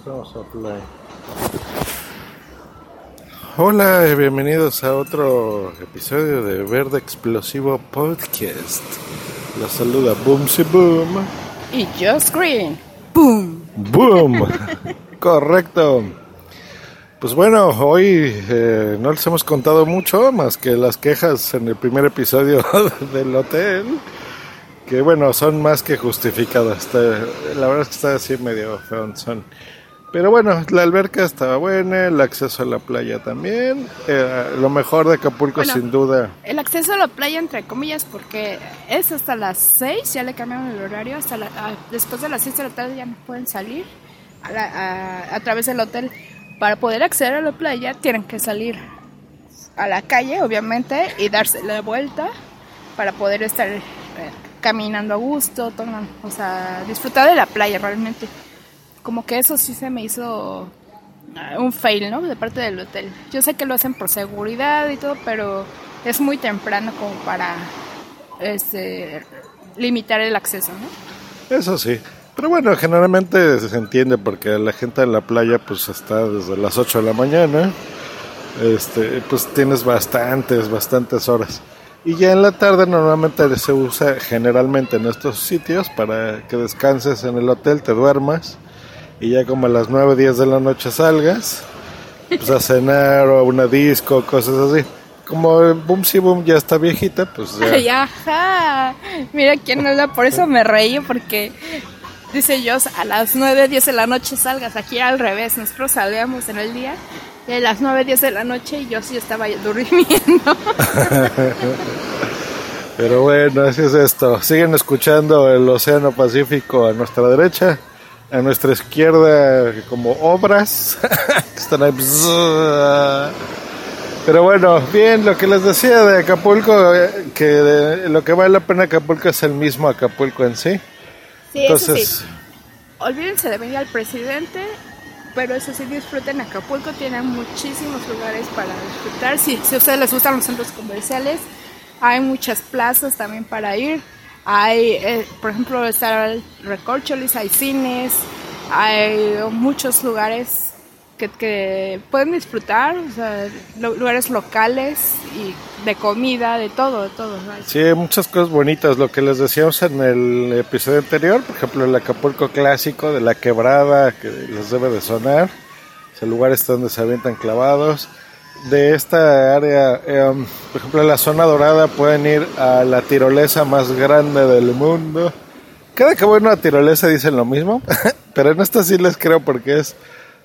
Hacemos Hola y bienvenidos a otro episodio de Verde Explosivo Podcast. Los saluda Boomsy Boom. Y Just Green. Boom. Boom. Correcto. Pues bueno, hoy eh, no les hemos contado mucho más que las quejas en el primer episodio del hotel que bueno, son más que justificadas. la verdad es que está así medio feo. Son. Pero bueno, la alberca estaba buena, el acceso a la playa también. Eh, lo mejor de Acapulco, sin duda. El acceso a la playa, entre comillas, porque es hasta las 6, ya le cambiaron el horario. hasta Después de las 6 de la tarde ya no pueden salir a, a través del hotel. Para poder acceder a la playa, tienen que salir a la calle, obviamente, y darse la vuelta para poder estar eh, caminando a gusto, o sea, disfrutar de la playa realmente. Como que eso sí se me hizo ah, un fail, ¿no? De parte del hotel. Yo sé que lo hacen por seguridad y todo, pero es muy temprano como para este, limitar el acceso, ¿no? Eso sí. Pero bueno, generalmente se entiende porque la gente en la playa pues está desde las 8 de la mañana. Este, pues tienes bastantes, bastantes horas. Y ya en la tarde normalmente se usa generalmente en estos sitios para que descanses en el hotel, te duermas y ya como a las 9, 10 de la noche salgas pues a cenar o a una disco, cosas así. Como Boom Si Boom ya está viejita, pues ya. Ajá. Mira quién habla, por eso me reí porque dice yo a las 9, 10 de la noche salgas, aquí al revés, nosotros salíamos en el día a las 9, 10 de la noche y yo sí estaba durmiendo. Pero bueno, así es esto. Siguen escuchando el Océano Pacífico a nuestra derecha, a nuestra izquierda como obras están ahí. Pero bueno, bien, lo que les decía de Acapulco, eh, que lo que vale la pena Acapulco es el mismo Acapulco en sí. Sí, Entonces, eso sí. Olvídense de venir al presidente pero eso sí disfruten Acapulco, tiene muchísimos lugares para disfrutar. Si, si a ustedes les gustan los centros comerciales, hay muchas plazas también para ir. Hay, eh, por ejemplo, está el Recorcholis, hay cines, hay muchos lugares que, pueden disfrutar, o sea, lugares locales y de comida, de todo, de todo. Sí, hay muchas cosas bonitas. Lo que les decíamos en el episodio anterior, por ejemplo, el Acapulco clásico de la quebrada, que les debe de sonar. Es el lugar está donde se avientan clavados. De esta área, em, por ejemplo, en la zona dorada pueden ir a la tirolesa más grande del mundo. Cada que voy a una tirolesa dicen lo mismo, pero en esta sí les creo porque es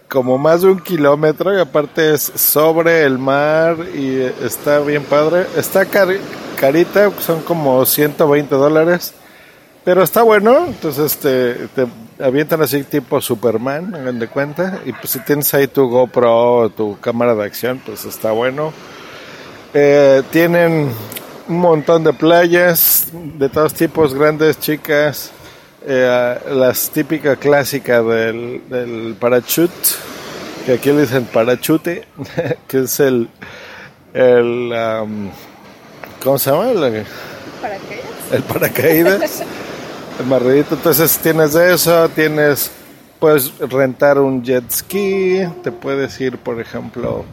como más de un kilómetro y aparte es sobre el mar y está bien padre. Está carita, son como 120 dólares, pero está bueno. Entonces este, te avientan así tipo Superman, hagan de cuenta. Y pues si tienes ahí tu GoPro o tu cámara de acción, pues está bueno. Eh, tienen un montón de playas de todos tipos, grandes, chicas eh, las típicas clásicas del, del parachute, que aquí le dicen parachute, que es el, el ¿cómo se llama? El, paracaídas. El paracaídas. el marredito. Entonces tienes eso, tienes, puedes rentar un jet ski, te puedes ir, por ejemplo,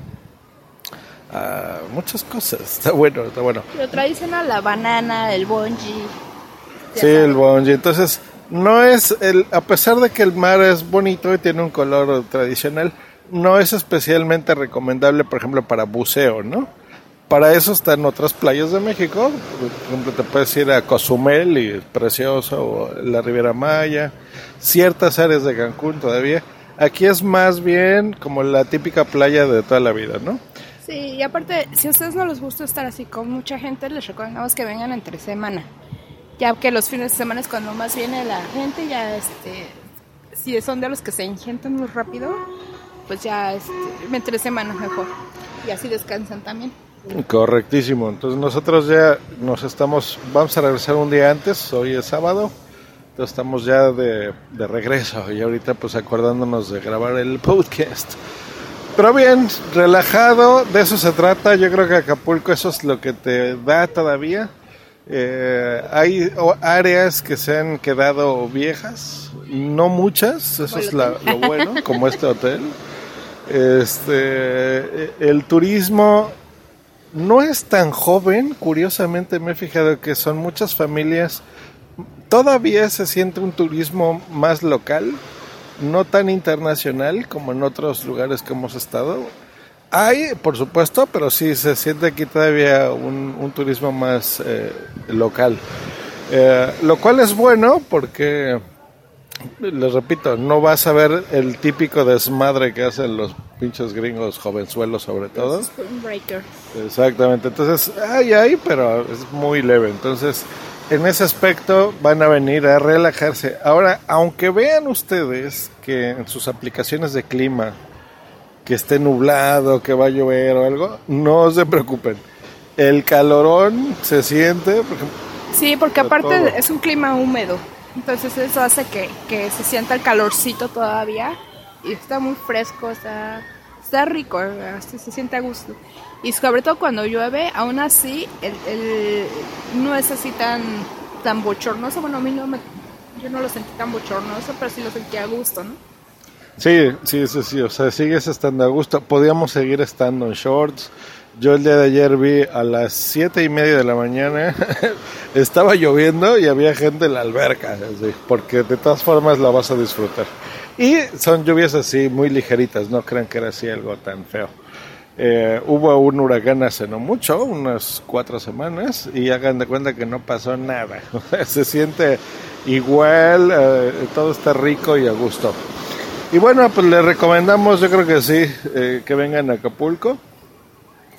a muchas cosas. Está bueno, está bueno. Lo tradicional, la banana, el bungee. Sí, el bungee. Entonces, no es el, a pesar de que el mar es bonito y tiene un color tradicional, no es especialmente recomendable, por ejemplo, para buceo, ¿no? Para eso están otras playas de México, por ejemplo, te puedes ir a Cozumel y precioso, o la Riviera Maya, ciertas áreas de Cancún todavía. Aquí es más bien como la típica playa de toda la vida, ¿no? Sí, y aparte, si a ustedes no les gusta estar así con mucha gente, les recomendamos que vengan entre semana ya que los fines de semana es cuando más viene la gente, ya este, si son de los que se ingentan muy rápido, pues ya este, entre semanas mejor. Y así descansan también. Correctísimo. Entonces nosotros ya nos estamos, vamos a regresar un día antes, hoy es sábado, entonces estamos ya de, de regreso y ahorita pues acordándonos de grabar el podcast. Pero bien, relajado, de eso se trata, yo creo que Acapulco eso es lo que te da todavía Eh, hay áreas que se han quedado viejas, no muchas, eso es la- lo bueno, como este hotel. Este, el turismo no es tan joven, curiosamente me he fijado que son muchas familias, todavía se siente un turismo más local, no tan internacional como en otros lugares que hemos estado. Hay, por supuesto, pero sí se siente aquí todavía un, turismo más eh, local. Eh, lo cual es bueno porque, les repito, no vas a ver el típico desmadre que hacen los pinches gringos jovenzuelos sobre todo. Exactamente, entonces hay, hay, pero es muy leve. Entonces, en ese aspecto van a venir a relajarse. Ahora, aunque vean ustedes que en sus aplicaciones de clima, que esté nublado, que va a llover o algo, no se preocupen. El calorón se siente, porque Sí, porque aparte todo. es un clima húmedo. Entonces eso hace que, que se sienta el calorcito todavía. Y está muy fresco, está, está rico, se, se siente a gusto. Y sobre todo cuando llueve, aún así, el, el- no es así tan, tan bochornoso. Bueno, a mí no me, yo no lo sentí tan bochornoso, pero sí lo sentí a gusto, ¿no? Sí, sí, sí, sí, o sea, sigues estando a gusto. Podíamos seguir estando en shorts. Yo el día de ayer vi a las siete y media de la mañana, estaba lloviendo y había gente en la alberca, porque de todas formas la vas a disfrutar. Y son lluvias así muy ligeritas, no crean que era así algo tan feo. Eh, hubo un huracán hace no mucho, unas cuatro semanas, y hagan de cuenta que no pasó nada. Se siente igual, eh, todo está rico y a gusto. Y bueno, pues les recomendamos, yo creo que sí, eh, que vengan a Acapulco.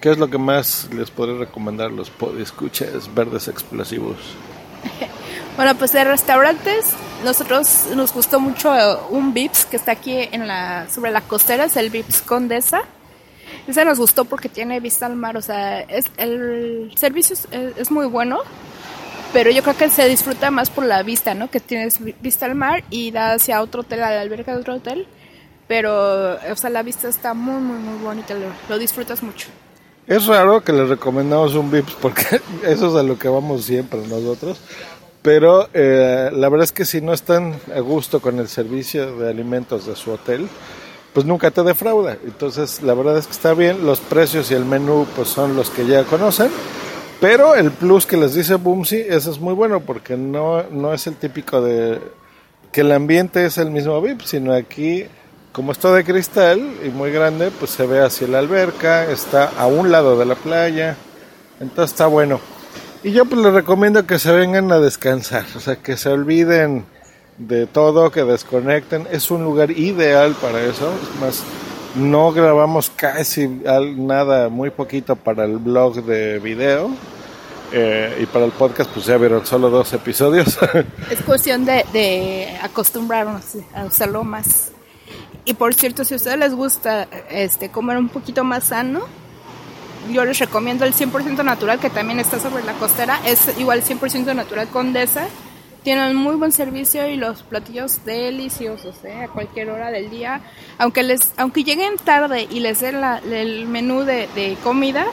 ¿Qué es lo que más les podré recomendar los escuchas verdes explosivos? Bueno, pues de restaurantes, nosotros nos gustó mucho un Vips que está aquí en la, sobre la costera, es el Vips Condesa. Ese nos gustó porque tiene vista al mar, o sea, es, el servicio es, es muy bueno, pero yo creo que se disfruta más por la vista, ¿no? Que tienes vi- vista al mar y da hacia otro hotel, a la alberca de otro hotel, pero, o sea, la vista está muy, muy, muy bonita, lo, lo disfrutas mucho. Es raro que les recomendamos un Vips porque eso es a lo que vamos siempre nosotros. Pero eh, la verdad es que si no están a gusto con el servicio de alimentos de su hotel, pues nunca te defrauda. Entonces la verdad es que está bien. Los precios y el menú pues son los que ya conocen. Pero el plus que les dice Boomsy, eso es muy bueno porque no, no es el típico de que el ambiente es el mismo VIP, sino aquí, como es todo de cristal y muy grande, pues se ve hacia la alberca, está a un lado de la playa, entonces está bueno. Y yo pues les recomiendo que se vengan a descansar, o sea, que se olviden de todo, que desconecten, es un lugar ideal para eso, es más, no grabamos casi nada, muy poquito para el blog de video. eh, y para el podcast, pues ya vieron solo dos episodios. Es cuestión de, de acostumbrarnos a usarlo más. Y por cierto, si a ustedes les gusta este comer un poquito más sano, yo les recomiendo el 100% natural que también está sobre la costera. Es igual 100% natural Condesa. Tienen muy buen servicio y los platillos deliciosos, ¿eh? a cualquier hora del día. Aunque les, aunque lleguen tarde y les den la- el menú de, de comidas,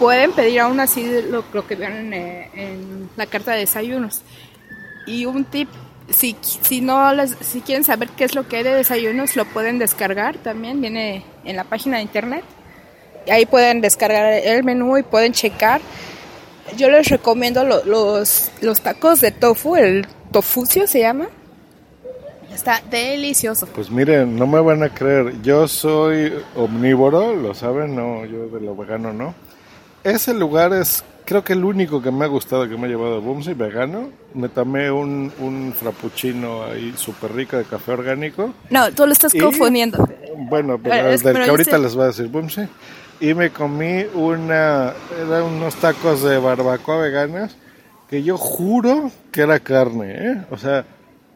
pueden pedir aún así lo, lo que vean en, eh, en la carta de desayunos. Y un tip, si, si no les, si quieren saber qué es lo que hay de desayunos, lo pueden descargar también, viene en la página de internet. Ahí pueden descargar el menú y pueden checar. Yo les recomiendo lo- los, los tacos de tofu, el tofucio se llama. Está delicioso. Pues miren, no me van a creer, yo soy omnívoro, lo saben, no, yo de lo vegano no. Ese lugar es, creo que el único que me ha gustado que me ha llevado a Bumsy, vegano. Me tomé un, un frappuccino ahí súper rico de café orgánico. No, tú lo estás ¿Y? confundiendo. Bueno, pero Pero es- del pero que ahorita dice- les voy a decir Bumsy. Y me comí una, eran unos tacos de barbacoa veganas que yo juro que era carne, ¿eh? O sea,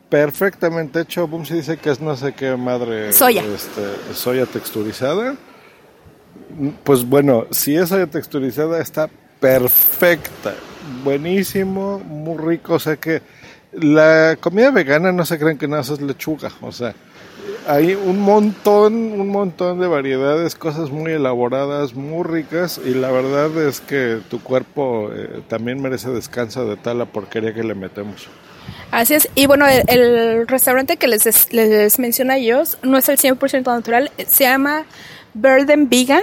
perfectamente hecho. Bumsy dice que es no sé qué madre. Soya. Este, soya texturizada. Pues bueno, si es soya texturizada está perfecta. Buenísimo, muy rico. O sea que la comida vegana no se creen que nada es lechuga. O sea, hay un montón, un montón de variedades, cosas muy elaboradas, muy ricas y la verdad es que tu cuerpo eh, también merece descanso de tal la porquería que le metemos. Así es, y bueno, el, restaurante que les, les menciono a ellos no es el 100% natural, se llama Burden Vegan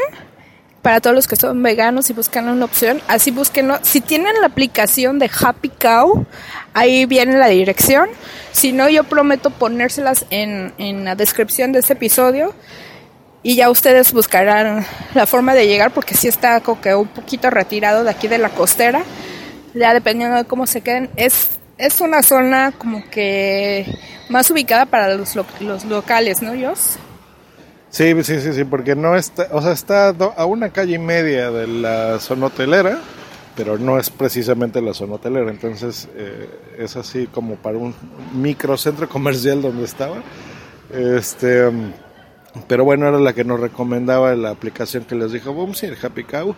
para todos los que son veganos y buscan una opción, así búsquenlo. Si tienen la aplicación de Happy Cow, ahí viene la dirección. Si no, yo prometo ponérselas en, en la descripción de este episodio y ya ustedes buscarán la forma de llegar porque sí está como que un poquito retirado de aquí de la costera. Ya dependiendo de cómo se queden, es, es una zona como que más ubicada para los, los locales, ¿no, Jos? Sí, sí, sí, sí, porque no está, o sea, está a una calle y media de la zona hotelera, pero no es precisamente la zona hotelera, entonces eh, es así como para un microcentro comercial donde estaba. Este, pero bueno, era la que nos recomendaba la aplicación que les dijo, a ir Happy Cow.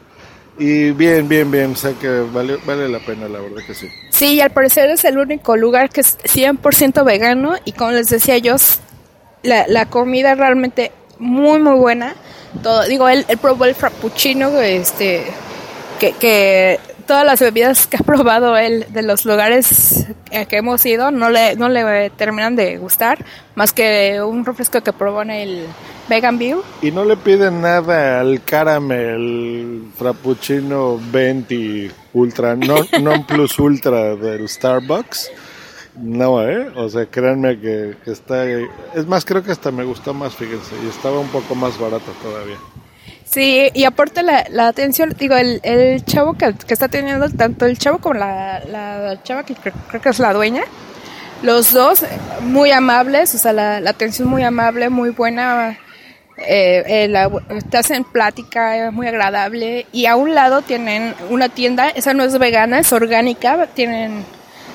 Y bien, bien, bien, sé que vale, vale la pena, la verdad que sí. Sí, y al parecer es el único lugar que es 100% vegano y como les decía yo, la comida realmente muy muy buena. Todo, digo, él, él probó el frappuccino, este, que, que todas las bebidas que ha probado él de los lugares que hemos ido no le, no le terminan de gustar, más que un refresco que probó en el Vegan View. Y no le piden nada al caramel frappuccino 20 ultra, no, non plus ultra del Starbucks. No, ¿eh? O sea, créanme que, está... Es más, creo que hasta me gustó más, fíjense, y estaba un poco más barato todavía. Sí, y aporta la, la atención, digo, el, el chavo que, está teniendo, tanto el chavo como la, la chava que creo, que es la dueña, los dos muy amables, o sea, la, la atención muy amable, muy buena, eh, eh, la, te hacen plática, muy agradable, y a un lado tienen una tienda, esa no es vegana, es orgánica, tienen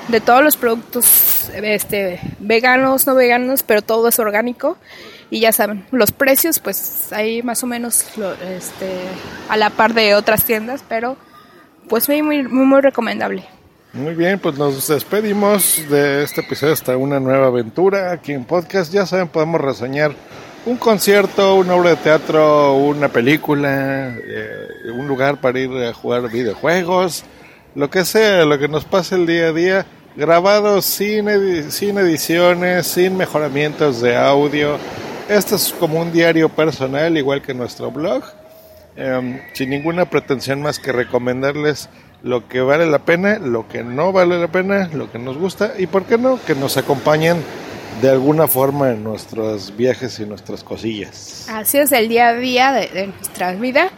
de todos los productos este, veganos, no veganos, pero todo es orgánico. Y ya saben, los precios, pues ahí más o menos este, a la par de otras tiendas, pero pues muy, muy, muy recomendable. Muy bien, pues nos despedimos de este episodio hasta una nueva aventura aquí en podcast. Ya saben, podemos reseñar un concierto, una obra de teatro, una película, eh, un lugar para ir a jugar videojuegos, lo que sea, lo que nos pase el día a día, grabado sin, sin ediciones, sin mejoramientos de audio. Esto es como un diario personal, igual que nuestro blog, em, sin ninguna pretensión más que recomendarles lo que vale la pena, lo que no vale la pena, lo que nos gusta y, ¿por qué no?, que nos acompañen de alguna forma en nuestros viajes y nuestras cosillas. Así es el día a día de, de nuestra vida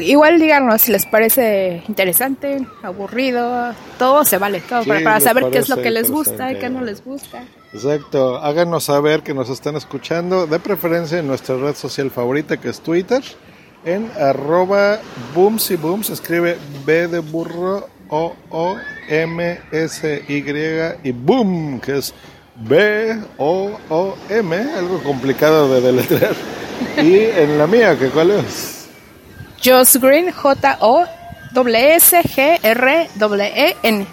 igual díganos si les parece interesante, aburrido, todo se vale, todo para, saber qué es lo que les gusta y qué no les gusta. Exacto, háganos saber que nos están escuchando, de preferencia en nuestra red social favorita que es Twitter, en arroba booms y booms, escribe B de burro, O, O, M, S, Y y boom, que es B, O, O, M, algo complicado de deletrear. y en la mía, que cuál es? Joss Green, J-O-S-S-G-R-E-N.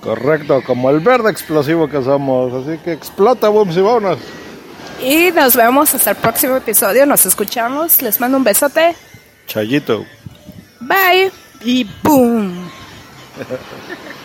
Correcto, como el verde explosivo que somos. Así que explota, boom, y vámonos. Y nos vemos hasta el próximo episodio. Nos escuchamos. Les mando un besote. Chayito. Bye. Y boom.